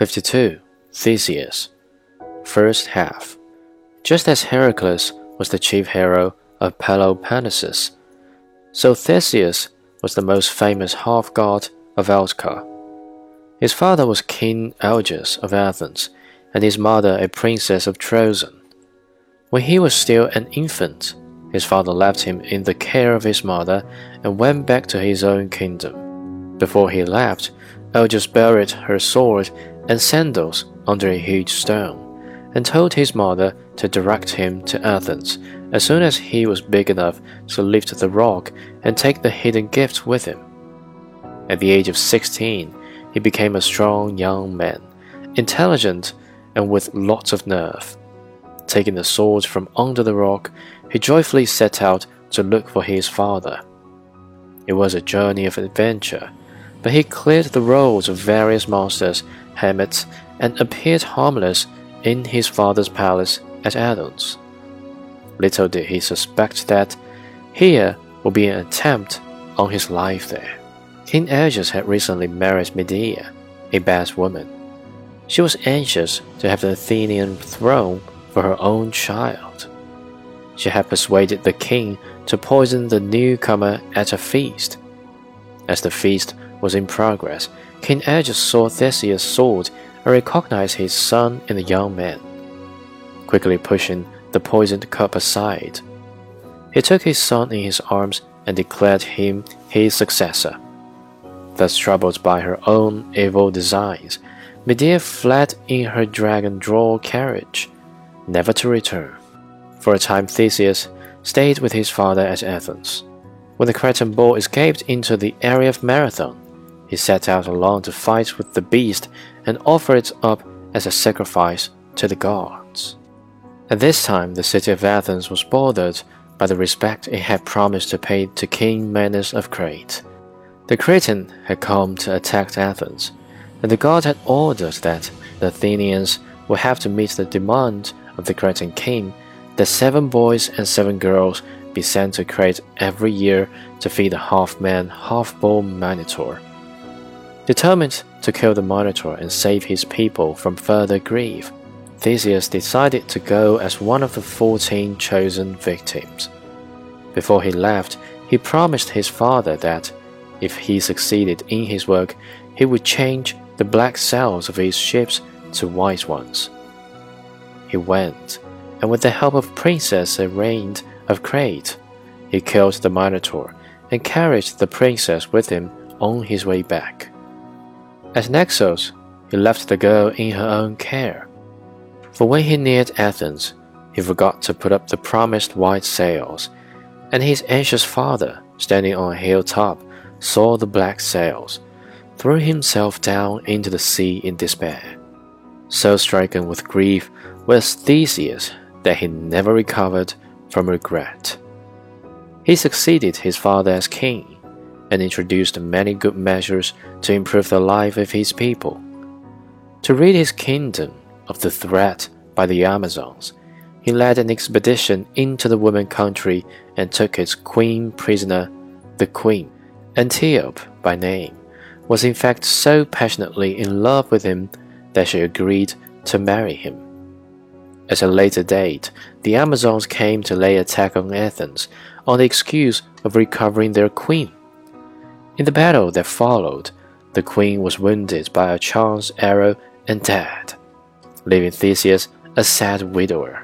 52. Theseus. First half. Just as Heracles was the chief hero of Peloponnesus, so Theseus was the most famous half god of Attica. His father was King Aegeus of Athens, and his mother a princess of Troezen. When he was still an infant, his father left him in the care of his mother and went back to his own kingdom. Before he left, Aegeus buried her sword and sandals under a huge stone, and told his mother to direct him to Athens as soon as he was big enough to lift the rock and take the hidden gift with him. At the age of 16, he became a strong young man, intelligent and with lots of nerve. Taking the sword from under the rock, he joyfully set out to look for his father. It was a journey of adventure, but he cleared the roads of various monsters hermits, and appeared harmless in his father's palace at Athens. Little did he suspect that here would be an attempt on his life there. King Aegeus had recently married Medea, a bad woman. She was anxious to have the Athenian throne for her own child. She had persuaded the king to poison the newcomer at a feast. As the feast was in progress, King Aegeus saw Theseus' sword and recognized his son in the young man. Quickly pushing the poisoned cup aside, he took his son in his arms and declared him his successor. Thus troubled by her own evil designs, Medea fled in her dragon drawn carriage, never to return. For a time, Theseus stayed with his father at Athens. When the Cretan bull escaped into the area of Marathon, he set out alone to fight with the beast and offer it up as a sacrifice to the gods. At this time, the city of Athens was bothered by the respect it had promised to pay to King Minos of Crete. The Cretan had come to attack Athens, and the god had ordered that the Athenians would have to meet the demand of the Cretan king that seven boys and seven girls be sent to Crete every year to feed the half man, half bull Minotaur. Determined to kill the Minotaur and save his people from further grief, Theseus decided to go as one of the fourteen chosen victims. Before he left, he promised his father that, if he succeeded in his work, he would change the black sails of his ships to white ones. He went, and with the help of Princess Ariadne of Crete, he killed the Minotaur and carried the princess with him on his way back. At Naxos, he left the girl in her own care. For when he neared Athens, he forgot to put up the promised white sails, and his anxious father, standing on a hilltop, saw the black sails, threw himself down into the sea in despair. So stricken with grief was Theseus that he never recovered from regret. He succeeded his father as king and introduced many good measures to improve the life of his people. To rid his kingdom of the threat by the Amazons, he led an expedition into the woman country and took its queen prisoner. The queen, Antiope by name, was in fact so passionately in love with him that she agreed to marry him. At a later date, the Amazons came to lay attack on Athens on the excuse of recovering their queen. In the battle that followed, the queen was wounded by a chance arrow and died, leaving Theseus a sad widower.